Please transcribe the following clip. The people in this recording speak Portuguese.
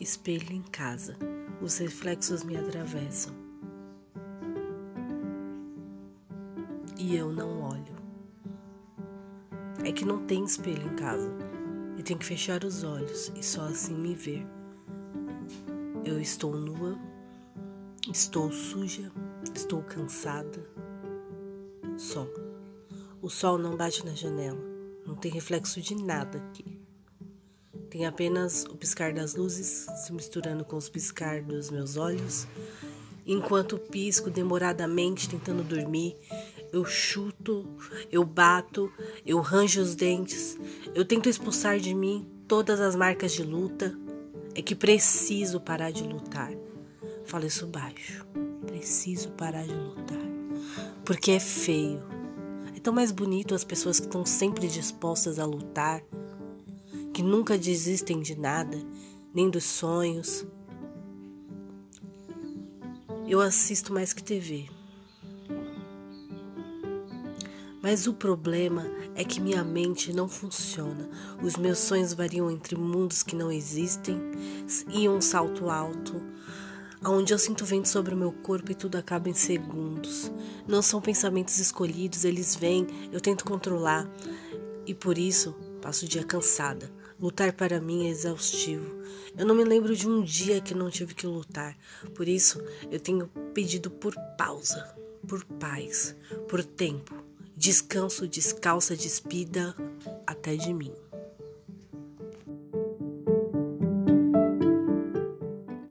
espelho em casa. Os reflexos me atravessam. E eu não olho. É que não tem espelho em casa. Eu tenho que fechar os olhos e só assim me ver. Eu estou nua, estou suja, estou cansada. Sol. O sol não bate na janela. Não tem reflexo de nada aqui. Tem apenas o piscar das luzes se misturando com os piscar dos meus olhos. Enquanto pisco demoradamente tentando dormir, eu chuto, eu bato, eu ranjo os dentes, eu tento expulsar de mim todas as marcas de luta. É que preciso parar de lutar. Falo isso baixo. Preciso parar de lutar. Porque é feio. É tão mais bonito as pessoas que estão sempre dispostas a lutar que nunca desistem de nada, nem dos sonhos. Eu assisto mais que TV. Mas o problema é que minha mente não funciona. Os meus sonhos variam entre mundos que não existem e um salto alto, onde eu sinto vento sobre o meu corpo e tudo acaba em segundos. Não são pensamentos escolhidos, eles vêm, eu tento controlar e por isso passo o dia cansada, Lutar para mim é exaustivo. Eu não me lembro de um dia que não tive que lutar. Por isso, eu tenho pedido por pausa, por paz, por tempo. Descanso, descalça, despida até de mim.